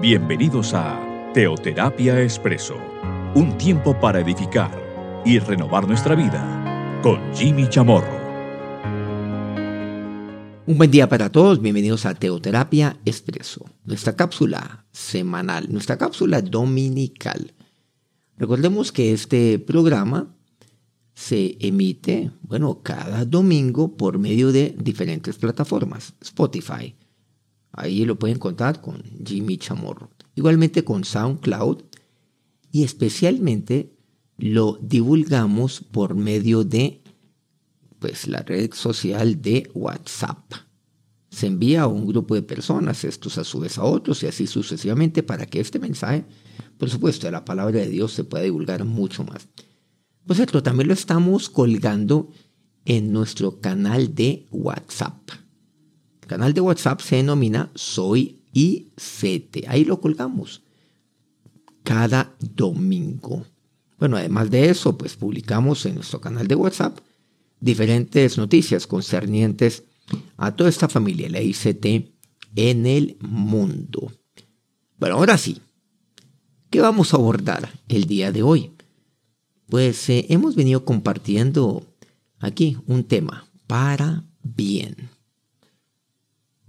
Bienvenidos a Teoterapia Expreso, un tiempo para edificar y renovar nuestra vida con Jimmy Chamorro. Un buen día para todos, bienvenidos a Teoterapia Expreso, nuestra cápsula semanal, nuestra cápsula dominical. Recordemos que este programa se emite, bueno, cada domingo por medio de diferentes plataformas. Spotify, ahí lo pueden encontrar con Jimmy Chamorro. Igualmente con SoundCloud y especialmente lo divulgamos por medio de pues la red social de WhatsApp. Se envía a un grupo de personas, estos a su vez a otros y así sucesivamente para que este mensaje, por supuesto, de la palabra de Dios se pueda divulgar mucho más. Por cierto, también lo estamos colgando en nuestro canal de WhatsApp. Canal de WhatsApp se denomina Soy ICT. Ahí lo colgamos cada domingo. Bueno, además de eso, pues publicamos en nuestro canal de WhatsApp diferentes noticias concernientes a toda esta familia, la ICT, en el mundo. Bueno, ahora sí, ¿qué vamos a abordar el día de hoy? Pues eh, hemos venido compartiendo aquí un tema para bien.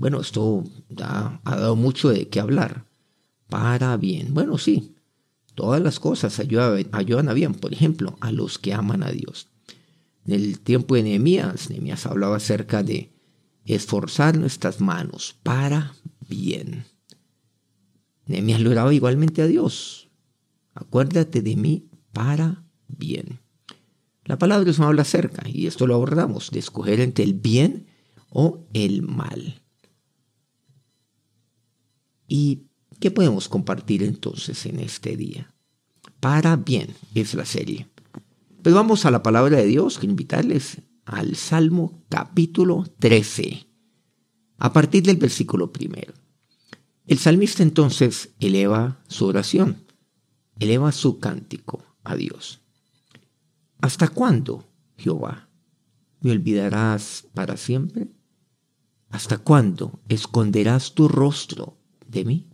Bueno, esto ha dado mucho de qué hablar. Para bien. Bueno, sí, todas las cosas ayudan, a bien. Por ejemplo, a los que aman a Dios. En el tiempo de Nehemías, Nehemías hablaba acerca de esforzar nuestras manos para bien. Nehemías lo oraba igualmente a Dios. Acuérdate de mí para bien. La palabra Dios habla acerca, y esto lo abordamos, de escoger entre el bien o el mal. ¿Y qué podemos compartir entonces en este día? Para bien es la serie. Pues vamos a la palabra de Dios, que invitarles al Salmo capítulo 13, a partir del versículo primero. El salmista entonces eleva su oración, eleva su cántico a Dios. ¿Hasta cuándo, Jehová, me olvidarás para siempre? ¿Hasta cuándo esconderás tu rostro de mí?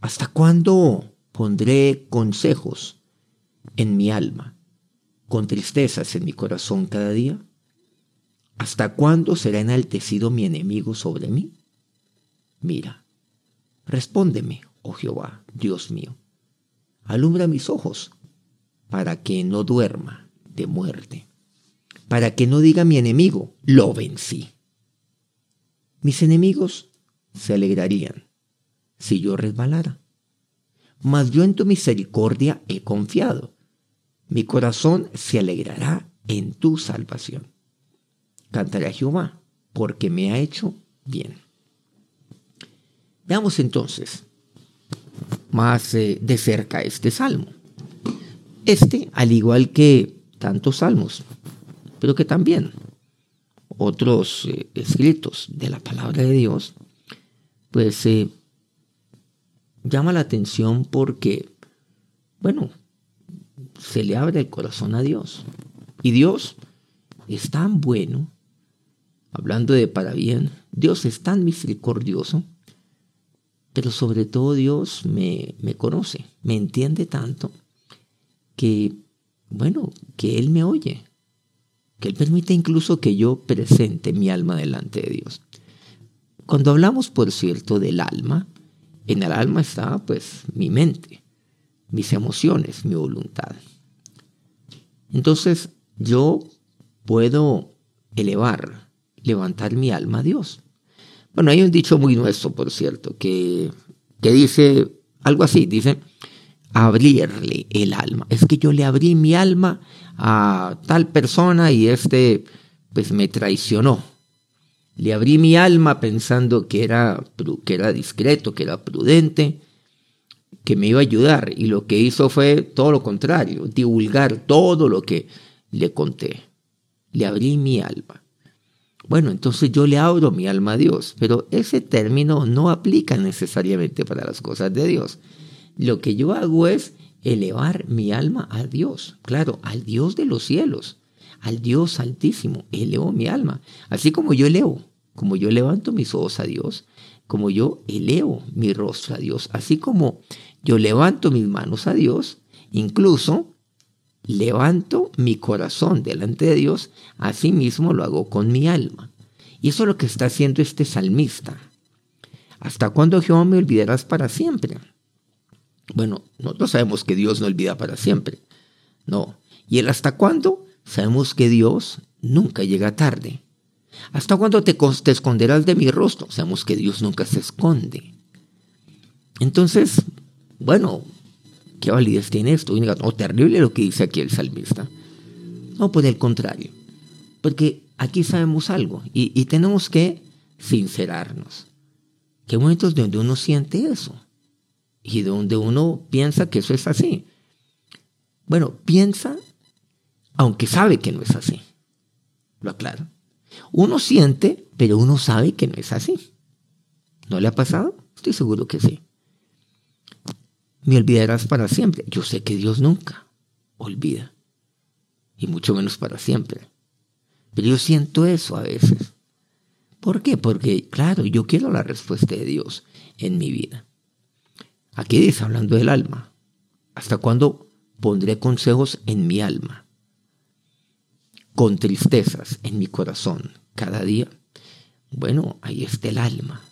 ¿Hasta cuándo pondré consejos en mi alma, con tristezas en mi corazón cada día? ¿Hasta cuándo será enaltecido mi enemigo sobre mí? Mira, respóndeme, oh Jehová, Dios mío. Alumbra mis ojos para que no duerma de muerte, para que no diga mi enemigo, lo vencí. Mis enemigos se alegrarían si yo resbalara, mas yo en tu misericordia he confiado. Mi corazón se alegrará en tu salvación. Cantaré a Jehová, porque me ha hecho bien. Veamos entonces más eh, de cerca este salmo. Este, al igual que tantos salmos, pero que también otros eh, escritos de la palabra de Dios, pues eh, llama la atención porque, bueno, se le abre el corazón a Dios. Y Dios es tan bueno, hablando de para bien, Dios es tan misericordioso, pero sobre todo Dios me, me conoce, me entiende tanto que, bueno, que Él me oye, que Él permite incluso que yo presente mi alma delante de Dios. Cuando hablamos, por cierto, del alma, en el alma está pues mi mente, mis emociones, mi voluntad. Entonces yo puedo elevar, levantar mi alma a Dios. Bueno, hay un dicho muy nuestro, por cierto, que, que dice algo así, dice, abrirle el alma. Es que yo le abrí mi alma a tal persona y este pues me traicionó. Le abrí mi alma pensando que era, que era discreto, que era prudente, que me iba a ayudar. Y lo que hizo fue todo lo contrario, divulgar todo lo que le conté. Le abrí mi alma. Bueno, entonces yo le abro mi alma a Dios, pero ese término no aplica necesariamente para las cosas de Dios lo que yo hago es elevar mi alma a Dios, claro, al Dios de los cielos, al Dios altísimo, elevo mi alma. Así como yo elevo, como yo levanto mis ojos a Dios, como yo elevo mi rostro a Dios, así como yo levanto mis manos a Dios, incluso levanto mi corazón delante de Dios, así mismo lo hago con mi alma. Y eso es lo que está haciendo este salmista. ¿Hasta cuándo Jehová me olvidarás para siempre? Bueno, nosotros sabemos que Dios no olvida para siempre. No. ¿Y el hasta cuándo? Sabemos que Dios nunca llega tarde. ¿Hasta cuándo te, esconderás de mi rostro? Sabemos que Dios nunca se esconde. Entonces, bueno, ¿qué validez tiene esto? No, terrible lo que dice aquí el salmista. No, por el contrario. Porque aquí sabemos algo y, y tenemos que sincerarnos. Que hay momentos donde uno siente eso y donde uno piensa que eso es así. Bueno, piensa aunque sabe que no es así. Lo aclaro. Uno siente, pero uno sabe que no es así. ¿No le ha pasado? Estoy seguro que sí. Me olvidarás para siempre. Yo sé que Dios nunca olvida. Y mucho menos para siempre. Pero yo siento eso a veces. ¿Por qué? Porque, claro, yo quiero la respuesta de Dios en mi vida. Aquí dice, hablando del alma, ¿hasta cuándo pondré consejos en mi alma? Con tristezas en mi corazón cada día, bueno, ahí está el alma.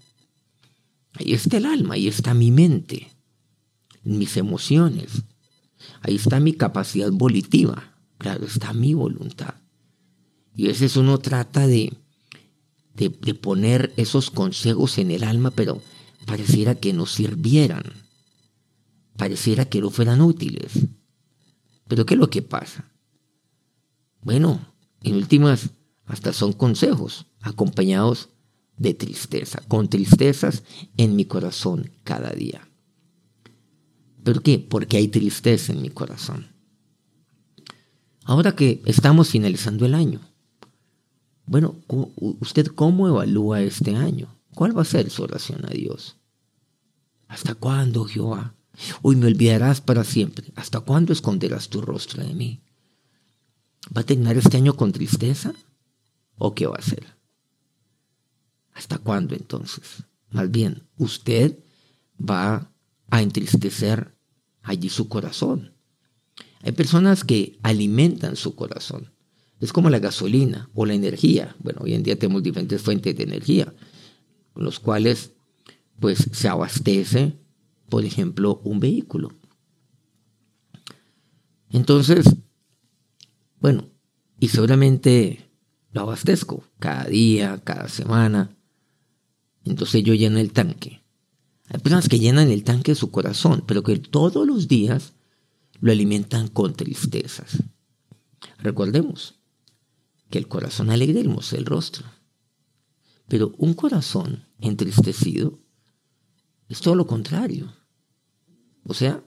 Ahí está el alma, ahí está mi mente, mis emociones. Ahí está mi capacidad volitiva. Claro, está mi voluntad. Y a veces uno trata de, de, de poner esos consejos en el alma, pero pareciera que no sirvieran. Pareciera que no fueran útiles. Pero ¿qué es lo que pasa? Bueno, en últimas, hasta son consejos acompañados de tristeza, con tristezas en mi corazón cada día. ¿Por qué? Porque hay tristeza en mi corazón. Ahora que estamos finalizando el año, bueno, ¿usted cómo evalúa este año? ¿Cuál va a ser su oración a Dios? ¿Hasta cuándo, Jehová? Hoy me olvidarás para siempre. ¿Hasta cuándo esconderás tu rostro de mí? ¿Va a terminar este año con tristeza? ¿O qué va a hacer? ¿Hasta cuándo entonces? Más bien, usted va a entristecer allí su corazón. Hay personas que alimentan su corazón. Es como la gasolina o la energía. Bueno, hoy en día tenemos diferentes fuentes de energía, con los cuales pues se abastece, por ejemplo, un vehículo. Entonces, bueno, y seguramente lo abastezco cada día, cada semana. Entonces yo lleno el tanque. Hay personas que llenan el tanque de su corazón, pero que todos los días lo alimentan con tristezas. Recordemos que el corazón alegre hermosa el rostro. Pero un corazón entristecido es todo lo contrario. O sea,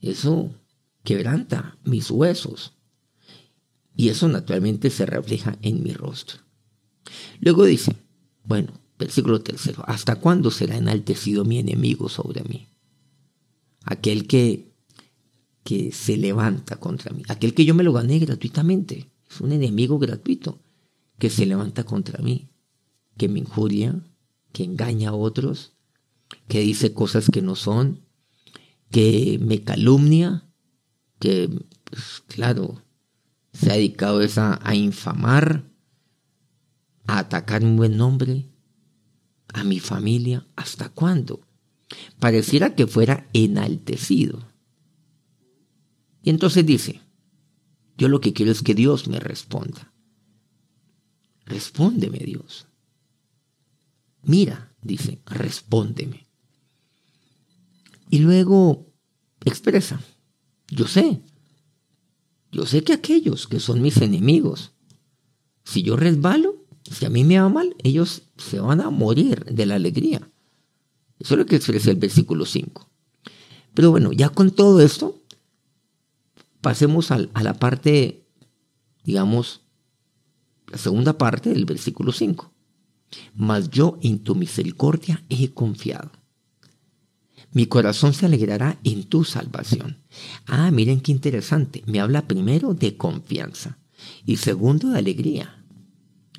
eso quebranta mis huesos, y eso naturalmente se refleja en mi rostro. Luego dice, bueno, versículo tercero, ¿hasta cuándo será enaltecido mi enemigo sobre mí? Aquel que, que se levanta contra mí, aquel que yo me lo gané gratuitamente, es un enemigo gratuito que se levanta contra mí, que me injuria, que engaña a otros, que dice cosas que no son, que me calumnia, que, pues, claro, se ha dedicado a, infamar, a atacar un buen nombre, a mi familia. ¿Hasta cuándo? Pareciera que fuera enaltecido. Y entonces dice, yo lo que quiero es que Dios me responda. Respóndeme Dios. Mira, dice, respóndeme. Y luego expresa, yo sé, yo sé que aquellos que son mis enemigos, si yo resbalo, si a mí me va mal, ellos se van a morir de la alegría. Eso es lo que expresa el versículo 5. Pero bueno, ya con todo esto, pasemos a, a la parte, digamos, la segunda parte del versículo 5. Mas yo en tu misericordia he confiado. Mi corazón se alegrará en tu salvación. Ah, miren qué interesante. Me habla primero de confianza y segundo de alegría.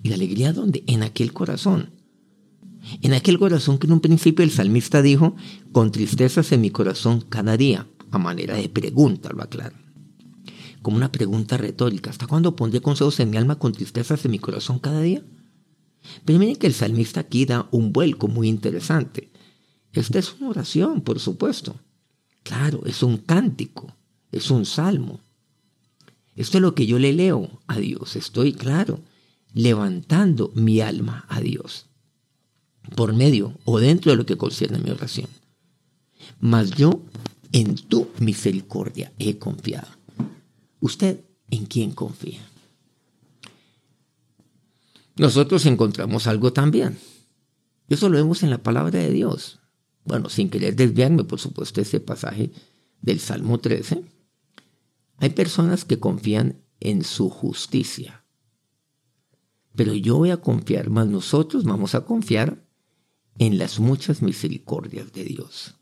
¿Y la alegría dónde? En aquel corazón. En aquel corazón que en un principio el salmista dijo, con tristezas en mi corazón cada día, a manera de pregunta, lo aclaro. Como una pregunta retórica, ¿hasta cuándo pondré consejos en mi alma con tristezas en mi corazón cada día? Pero miren que el salmista aquí da un vuelco muy interesante. Esta es una oración, por supuesto. Claro, es un cántico, es un salmo. Esto es lo que yo le leo a Dios, estoy claro, levantando mi alma a Dios, por medio o dentro de lo que concierne mi oración. Mas yo en tu misericordia he confiado. ¿Usted en quién confía? Nosotros encontramos algo también. Eso lo vemos en la palabra de Dios. Bueno, sin querer desviarme, por supuesto, ese pasaje del Salmo 13. Hay personas que confían en su justicia. Pero yo voy a confiar, más nosotros vamos a confiar en las muchas misericordias de Dios.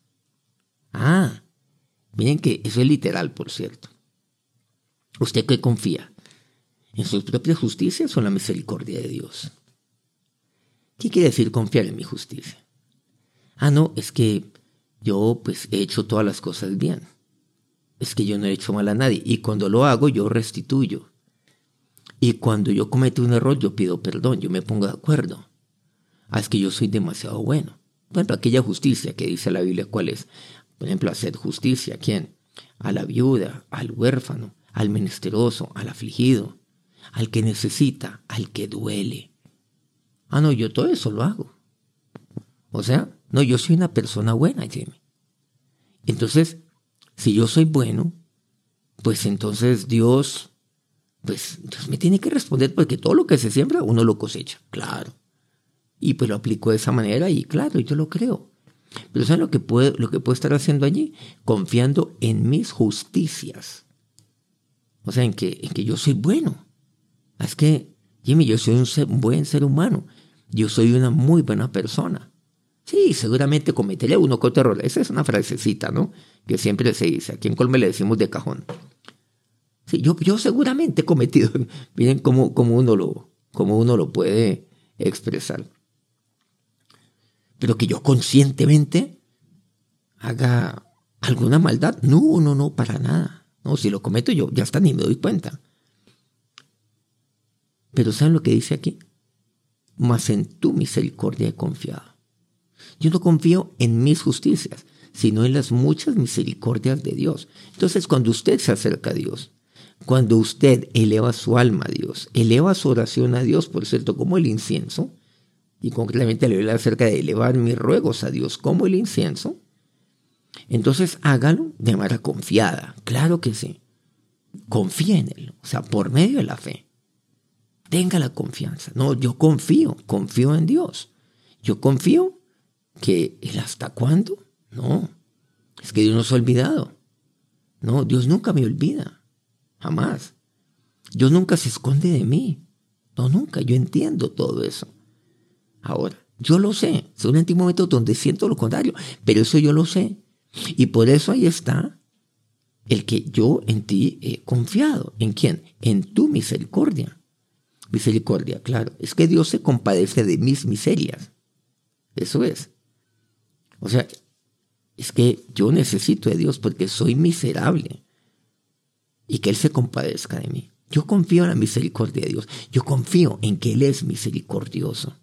Ah, miren que eso es literal, por cierto. ¿Usted qué confía? ¿En sus propias justicias o en la misericordia de Dios? ¿Qué quiere decir confiar en mi justicia? Ah, no, es que yo pues he hecho todas las cosas bien. Es que yo no he hecho mal a nadie y cuando lo hago yo restituyo. Y cuando yo cometo un error yo pido perdón, yo me pongo de acuerdo. Ah, es que yo soy demasiado bueno. Bueno, aquella justicia que dice la Biblia, ¿cuál es? Por ejemplo, hacer justicia, ¿a quién? A la viuda, al huérfano, al menesteroso, al afligido, al que necesita, al que duele. Ah, no, yo todo eso lo hago. O sea, no, yo soy una persona buena, Jimmy. Entonces, si yo soy bueno, pues entonces Dios, pues Dios me tiene que responder porque todo lo que se siembra uno lo cosecha, claro. Y pues lo aplico de esa manera y claro, yo lo creo. Pero ¿saben lo que, puedo, lo que estar haciendo allí? Confiando en mis justicias. O sea, en que, en que yo soy bueno. Es que, Jimmy, yo soy un, buen ser humano. Yo soy una muy buena persona. Sí, seguramente cometeré uno que otro error. Esa es una frasecita, ¿no? Que siempre se dice. Aquí en Colme le decimos de cajón. Sí, yo, yo seguramente he cometido. Miren cómo, cómo, uno lo, cómo uno lo puede expresar. Pero que yo conscientemente haga alguna maldad. No, no, no, para nada. No, si lo cometo yo, ya está, ni me doy cuenta. Pero ¿saben lo que dice aquí? Mas en tu misericordia he confiado. Yo no confío en mis justicias, sino en las muchas misericordias de Dios. Entonces, cuando usted se acerca a Dios, cuando usted eleva su alma a Dios, eleva su oración a Dios, por cierto, como el incienso, y concretamente le habla acerca de elevar mis ruegos a Dios como el incienso, entonces hágalo de manera confiada, claro que sí. Confía en Él, o sea, por medio de la fe. Tenga la confianza. No, yo confío, confío en Dios. Yo confío que Él hasta cuándo. No, es que Dios no se ha olvidado. No, Dios nunca me olvida, jamás. Dios nunca se esconde de mí. No, nunca, yo entiendo todo eso. Ahora, yo lo sé, seguramente un momento donde siento lo contrario, pero eso yo lo sé. Y por eso ahí está el que yo en ti he confiado. ¿En quién? En tu misericordia. Misericordia, claro. Es que Dios se compadece de mis miserias. Eso es. O sea, es que yo necesito de Dios porque soy miserable. Y que Él se compadezca de mí. Yo confío en la misericordia de Dios. Yo confío en que Él es misericordioso.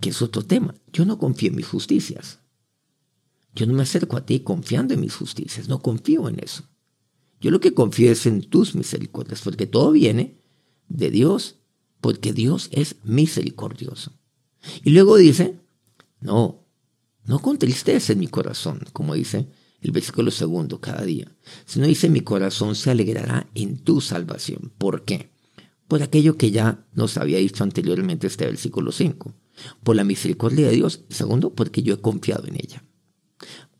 Que es otro tema. Yo no confío en mis justicias. Yo no me acerco a ti confiando en mis justicias, no confío en eso. Yo lo que confío es en tus misericordias, porque todo viene de Dios, porque Dios es misericordioso. Y luego dice, no, no con tristeza en mi corazón, como dice el versículo segundo cada día, sino dice, mi corazón se alegrará en tu salvación. ¿Por qué? Por aquello que ya nos había dicho anteriormente este versículo 5. Por la misericordia de Dios. Segundo, porque yo he confiado en ella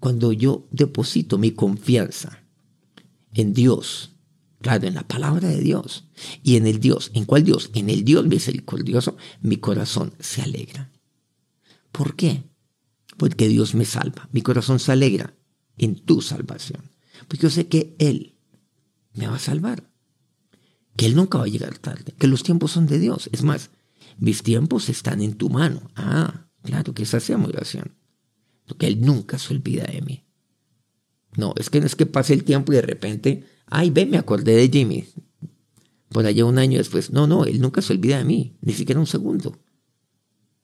cuando yo deposito mi confianza en Dios, claro, en la palabra de Dios y en el Dios, ¿en cuál Dios? En el Dios misericordioso, mi corazón se alegra. ¿Por qué? Porque Dios me salva. Mi corazón se alegra en tu salvación. Porque yo sé que Él me va a salvar. Que Él nunca va a llegar tarde. Que los tiempos son de Dios. Es más, mis tiempos están en tu mano. Ah, claro que esa sea mi oración. Porque Él nunca se olvida de mí. No, es que no es que pase el tiempo y de repente, ay, ve, me acordé de Jimmy. Por allá un año después. No, no, Él nunca se olvida de mí, ni siquiera un segundo.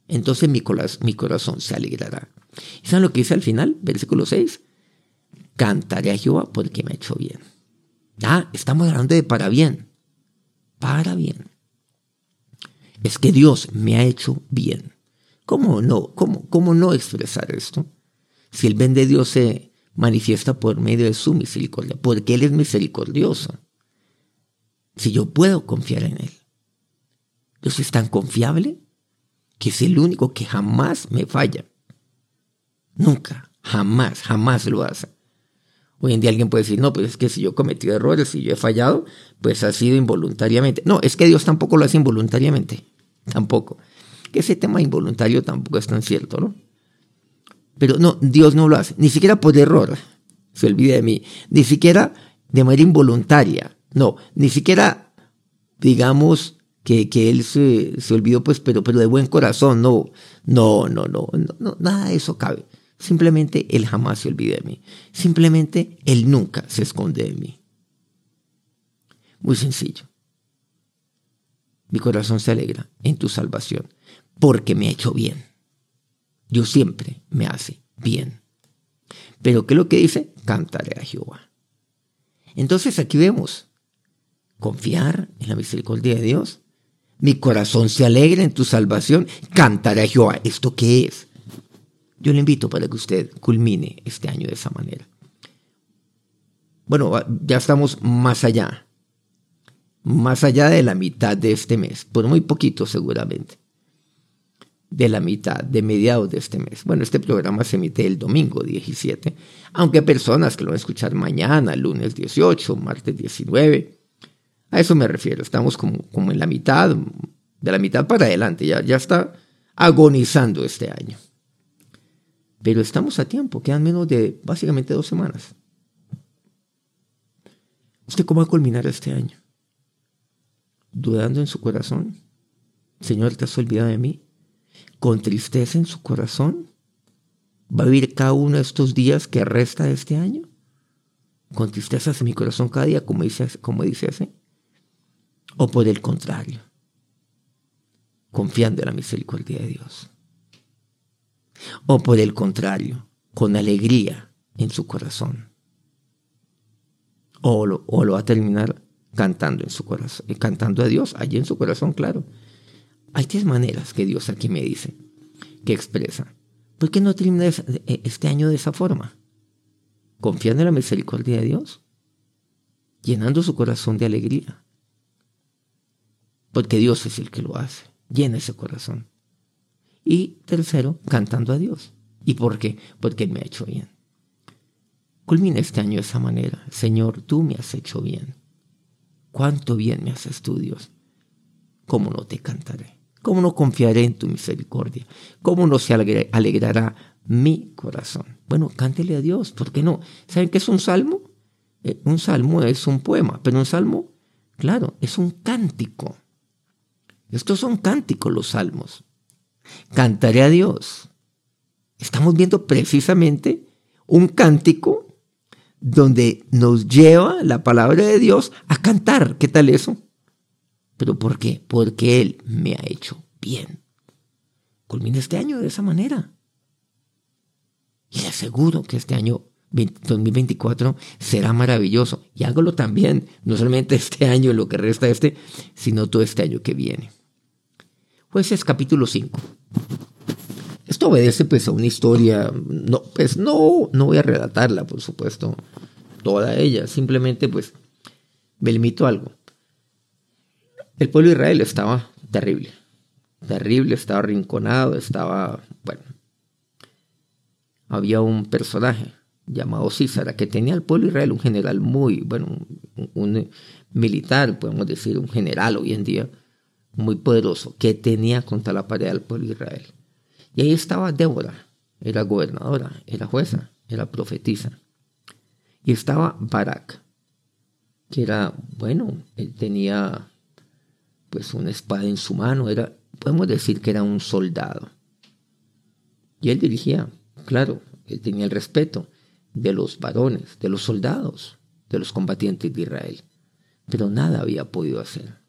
Entonces mi, corazón se alegrará. ¿Y saben lo que dice al final? Versículo 6. Cantaré a Jehová porque me ha hecho bien. Ah, estamos hablando de para bien. Para bien. Es que Dios me ha hecho bien. ¿Cómo no? ¿Cómo, cómo no expresar esto? Si el bien de Dios se manifiesta por medio de su misericordia, porque Él es misericordioso. Si yo puedo confiar en Él. Dios es tan confiable que es el único que jamás me falla. Nunca, jamás, jamás lo hace. Hoy en día alguien puede decir, no, pues es que si yo he cometido errores, y yo he fallado, pues ha sido involuntariamente. No, es que Dios tampoco lo hace involuntariamente. Tampoco. Que ese tema involuntario tampoco es tan cierto, ¿no? Pero no, Dios no lo hace. Ni siquiera por error. Se olvida de mí. Ni siquiera de manera involuntaria. No, ni siquiera, digamos, que, que él se, se, olvidó, pues, pero, pero de buen corazón. No, no, no, no, no, nada de eso cabe. Simplemente Él jamás se olvida de mí. Simplemente Él nunca se esconde de mí. Muy sencillo. Mi corazón se alegra en tu salvación porque me ha hecho bien. Dios siempre me hace bien. Pero ¿qué es lo que dice? Cantaré a Jehová. Entonces aquí vemos, confiar en la misericordia de Dios. Mi corazón se alegra en tu salvación. Cantaré a Jehová. ¿Esto qué es? Yo le invito para que usted culmine este año de esa manera. Bueno, ya estamos más allá, más allá de la mitad de este mes, por muy poquito seguramente, de la mitad, de mediados de este mes. Bueno, este programa se emite el domingo 17, aunque personas que lo van a escuchar mañana, lunes 18, martes 19. A eso me refiero, estamos como, como en la mitad, de la mitad para adelante, ya, ya está agonizando este año. Pero estamos a tiempo, quedan menos de básicamente dos semanas. ¿Usted cómo va a culminar este año? ¿Dudando en su corazón? Señor, ¿te has olvidado de mí? ¿Con tristeza en su corazón? ¿Va a vivir cada uno de estos días que resta este año? ¿Con tristeza en mi corazón cada día, como dice, como dice ese? ¿O por el contrario? Confiando en la misericordia de Dios o por el contrario, con alegría en su corazón. O lo, o lo va a terminar cantando en su corazón, eh, cantando a Dios allí en su corazón, claro. Hay tres maneras que Dios aquí me dice, que expresa. ¿Por qué no termina eh, este año de esa forma? Confiando en la misericordia de Dios, llenando su corazón de alegría. Porque Dios es el que lo hace, llena ese corazón. Y tercero, cantando a Dios. ¿Y por qué? Porque me ha hecho bien. Culmina este año de esa manera. Señor, tú me has hecho bien. Cuánto bien me haces tú, Dios. ¿Cómo no te cantaré? ¿Cómo no confiaré en tu misericordia? ¿Cómo no se alegrará mi corazón? Bueno, cántele a Dios, ¿por qué no? ¿Saben qué es un salmo? Eh, un salmo es un poema, pero un salmo, claro, es un cántico. Estos son cánticos los salmos. Cantaré a Dios. Estamos viendo precisamente un cántico donde nos lleva la palabra de Dios a cantar. ¿Qué tal eso? ¿Pero por qué? Porque Él me ha hecho bien. Culmina este año de esa manera. Y le aseguro que este año 2024 será maravilloso. Y hágalo también, no solamente este año, lo que resta este, sino todo este año que viene. Jueces capítulo 5. Esto obedece pues a una historia, no, pues no, no voy a relatarla, por supuesto, toda ella, simplemente pues me limito a algo. El pueblo de Israel estaba terrible, terrible, estaba arrinconado, estaba, bueno, había un personaje llamado Císara que tenía al pueblo de Israel un general muy, bueno, un militar, podemos decir, un general hoy en día, muy poderoso que tenía contra la pared al pueblo de Israel. Y ahí estaba Débora, era gobernadora, era jueza, era profetisa. Y estaba Barak, que era, bueno, él tenía pues una espada en su mano, era podemos decir que era un soldado. Y él dirigía, claro, él tenía el respeto de los varones, de los soldados, de los combatientes de Israel. Pero nada había podido hacer.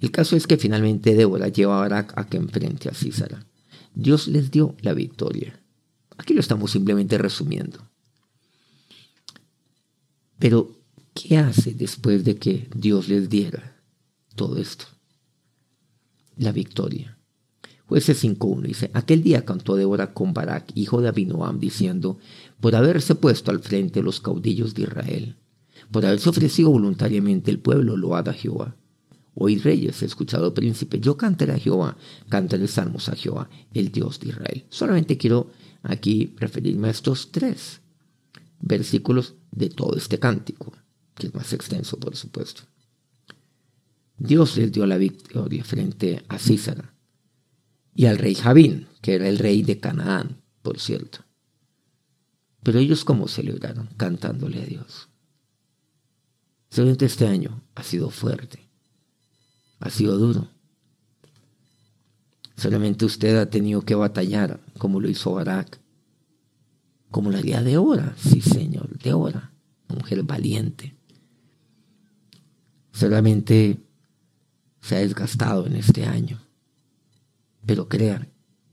El caso es que finalmente Débora lleva a Barak a que enfrente a Císara. Dios les dio la victoria. Aquí lo estamos simplemente resumiendo. Pero, ¿qué hace después de que Dios les diera todo esto? La victoria. Jueces 5.1 dice, aquel día cantó Débora con Barak, hijo de Abinoam, diciendo, por haberse puesto al frente los caudillos de Israel, por haberse ofrecido voluntariamente el pueblo, load a Jehová. Hoy reyes, escuchado príncipe, yo cantaré a Jehová, cantaré salmos a Jehová, el Dios de Israel. Solamente quiero aquí referirme a estos tres versículos de todo este cántico, que es más extenso, por supuesto. Dios les dio la victoria frente a Císara y al rey Javín, que era el rey de Canaán, por cierto. Pero ellos cómo celebraron, cantándole a Dios. Solamente este año ha sido fuerte, ha sido duro. Solamente usted ha tenido que batallar, como lo hizo Barak, como la haría de hora, sí señor, de hora, mujer valiente. Solamente se ha desgastado en este año. Pero crean,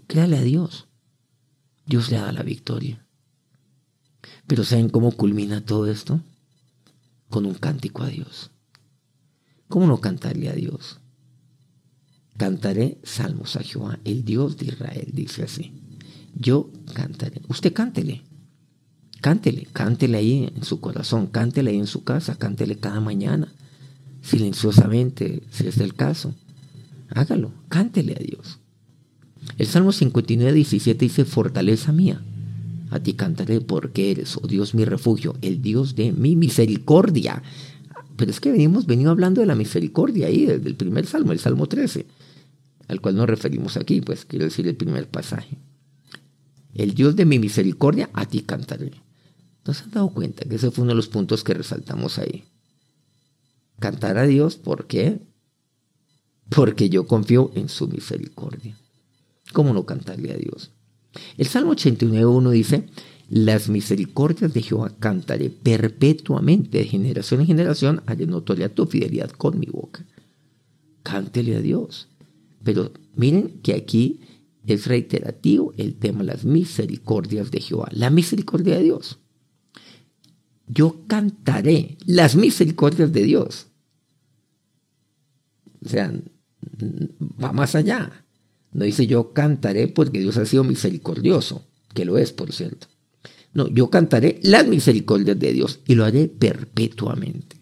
créale a Dios. Dios le da la victoria. Pero ¿saben cómo culmina todo esto? Con un cántico a Dios. ¿Cómo no cantarle a Dios? Cantaré salmos a Jehová, el Dios de Israel, dice así. Yo cantaré. Usted cántele. Cántele, cántele ahí en su corazón, cántele ahí en su casa, cántele cada mañana, silenciosamente, si es el caso. Hágalo, cántele a Dios. El Salmo 59, 17 dice, fortaleza mía, a ti cantaré porque eres, oh Dios, mi refugio, el Dios de mi misericordia. Pero es que venimos hablando de la misericordia ahí, desde el primer Salmo, el Salmo 13, al cual nos referimos aquí, pues quiero decir el primer pasaje. El Dios de mi misericordia, a ti cantaré. ¿No se han dado cuenta que ese fue uno de los puntos que resaltamos ahí? Cantar a Dios, ¿por qué? Porque yo confío en su misericordia. ¿Cómo no cantarle a Dios? El Salmo 89.1 dice, las misericordias de Jehová cantaré perpetuamente, de generación en generación, haré notoria tu fidelidad con mi boca. Cántele a Dios. Pero miren que aquí es reiterativo el tema las misericordias de Jehová, la misericordia de Dios. Yo cantaré las misericordias de Dios. O sea, va más allá. No dice yo cantaré porque Dios ha sido misericordioso, que lo es, por cierto. No, yo cantaré las misericordias de Dios y lo haré perpetuamente.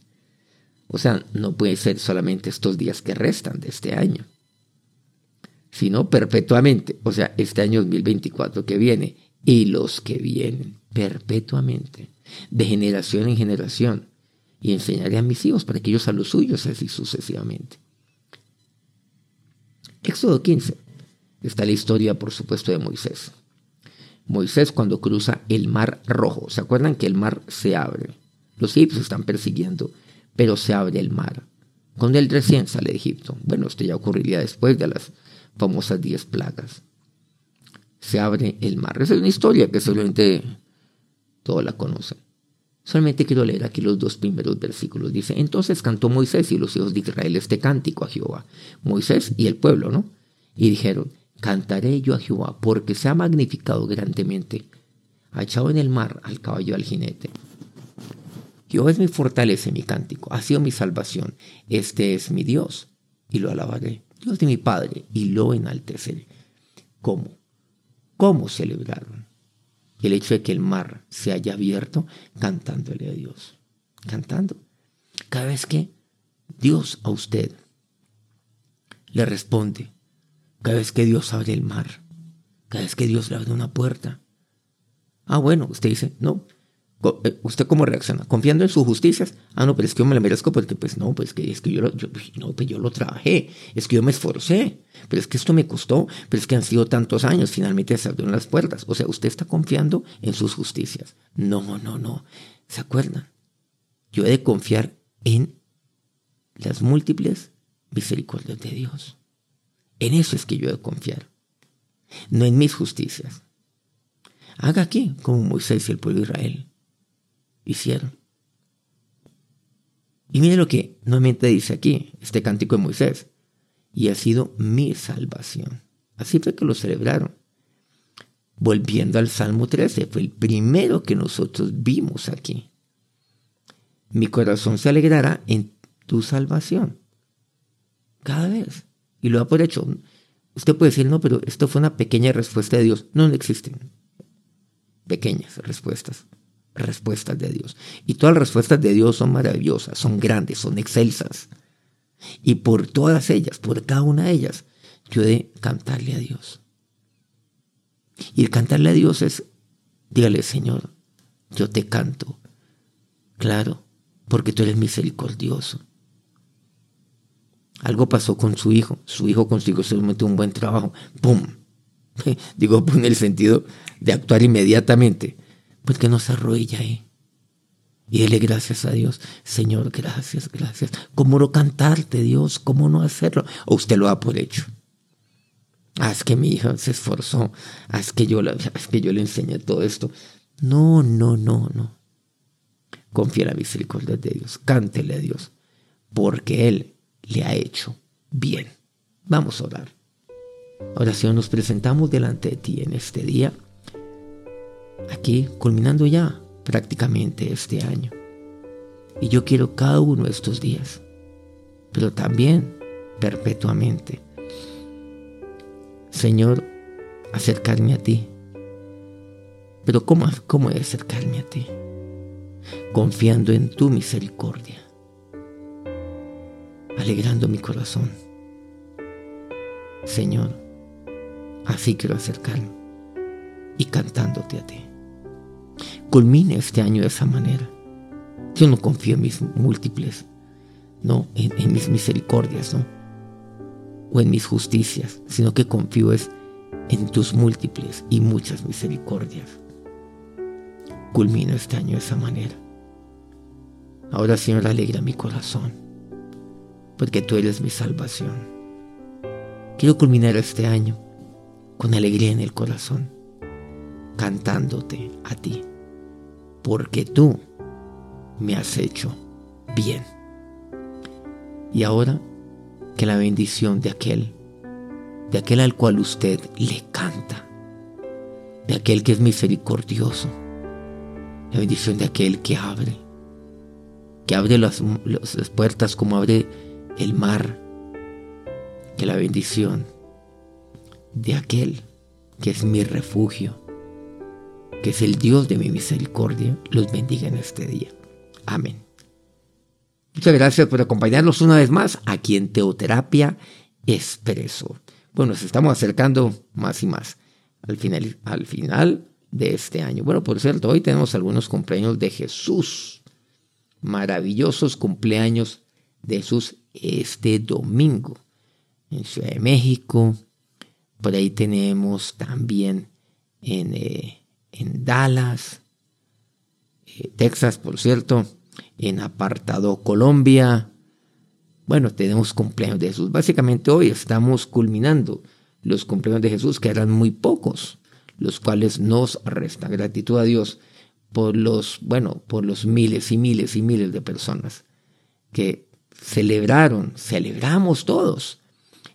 O sea, no puede ser solamente estos días que restan de este año, sino perpetuamente. O sea, este año 2024 que viene y los que vienen perpetuamente, de generación en generación. Y enseñaré a mis hijos para que ellos a los suyos, así sucesivamente. Éxodo 15 está la historia, por supuesto, de Moisés. Moisés cuando cruza el mar rojo. ¿Se acuerdan que el mar se abre? Los egipcios están persiguiendo, pero se abre el mar. Cuando él recién sale de Egipto. Bueno, esto ya ocurriría después de las famosas diez plagas. Se abre el mar. Esa es una historia que solamente todos la conocen. Solamente quiero leer aquí los dos primeros versículos. Dice, entonces cantó Moisés y los hijos de Israel este cántico a Jehová. Moisés y el pueblo, ¿no? Y dijeron, Cantaré yo a Jehová, porque se ha magnificado grandemente. Ha echado en el mar al caballo al jinete. Jehová es mi fortaleza mi cántico, ha sido mi salvación. Este es mi Dios, y lo alabaré. Dios de mi Padre, y lo enalteceré. ¿Cómo? ¿Cómo celebraron? El hecho de que el mar se haya abierto cantándole a Dios. Cantando. Cada vez que Dios a usted le responde, cada vez que Dios abre el mar, cada vez que Dios le abre una puerta. Ah, bueno, usted dice, no, eh, ¿usted cómo reacciona? ¿Confiando en sus justicias? Ah, no, pero es que yo me la merezco porque, pues no, pues que es que yo lo, no, pues yo lo trabajé, es que yo me esforcé, pero es que esto me costó, pero es que han sido tantos años, finalmente se abrieron las puertas. O sea, usted está confiando en sus justicias. No, no, no. ¿Se acuerdan? Yo he de confiar en las múltiples misericordias de Dios En eso es que yo he de confiar, no en mis justicias. Haga aquí como Moisés y el pueblo de Israel hicieron. Y mire lo que nuevamente dice aquí, este cántico de Moisés. Y ha sido mi salvación. Así fue que lo celebraron. Volviendo al Salmo 13, fue el primero que nosotros vimos aquí. Mi corazón se alegrará en tu salvación. Cada vez. Y lo ha por hecho. Usted puede decir, no, pero esto fue una pequeña respuesta de Dios. No, no existen pequeñas respuestas. Respuestas de Dios. Y todas las respuestas de Dios son maravillosas, son grandes, son excelsas. Y por todas ellas, por cada una de ellas, yo he de cantarle a Dios. Y el cantarle a Dios es, dígale, Señor, yo te canto. Claro, porque tú eres misericordioso. Algo pasó con su hijo. Su hijo consiguió solamente un buen trabajo. ¡Pum! Digo, en el sentido de actuar inmediatamente. Pues que no se arrodilla ahí. Y dele gracias a Dios. Señor, gracias, gracias. ¿Cómo no cantarte, Dios? ¿Cómo no hacerlo? O usted lo ha por hecho. Haz que mi hija se esforzó. Haz que yo, haz que yo le enseñe todo esto. No, no, no, no. Confía en la misericordia de Dios. Cántele a Dios. Porque Él le ha hecho bien. Vamos a orar. Oración, nos presentamos delante de ti en este día. Aquí, culminando ya prácticamente este año. Y yo quiero cada uno de estos días, pero también perpetuamente. Señor, acercarme a ti. Pero ¿cómo, cómo acercarme a ti? Confiando en tu misericordia, alegrando mi corazón. Señor, así quiero acercarme y cantándote a ti culmine este año de esa manera. Yo no confío en mis múltiples, no, en, mis misericordias, no, o en mis justicias, sino que confío es en tus múltiples y muchas misericordias. Culmino este año de esa manera. Ahora, Señor, alegra mi corazón, porque tú eres mi salvación. Quiero culminar este año con alegría en el corazón, cantándote a ti porque tú me has hecho bien. Y ahora que la bendición de aquel, de aquel al cual usted le canta, de aquel que es misericordioso, la bendición de aquel que abre, que abre las, las puertas como abre el mar, que la bendición de aquel que es mi refugio, que es el Dios de mi misericordia, los bendiga en este día. Amén. Muchas gracias por acompañarnos una vez más aquí en Teoterapia Expreso. Bueno, nos estamos acercando más y más al final, al final de este año. Bueno, por cierto, hoy tenemos algunos cumpleaños de Jesús. Maravillosos cumpleaños de Jesús este domingo en Ciudad de México. Por ahí tenemos también en eh, en Dallas, eh, Texas, por cierto, en Apartado, Colombia. Bueno, tenemos cumpleaños de Jesús. Básicamente hoy estamos culminando los cumpleaños de Jesús, que eran muy pocos, los cuales nos restan gratitud a Dios por los, bueno, por los miles y miles y miles de personas que celebraron, celebramos todos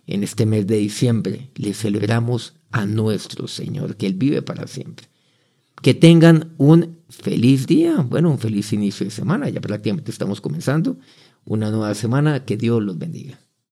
en este mes de diciembre, le celebramos a nuestro Señor, que Él vive para siempre. Que tengan un feliz día, bueno, un feliz inicio de semana. Ya prácticamente estamos comenzando una nueva semana. Que Dios los bendiga.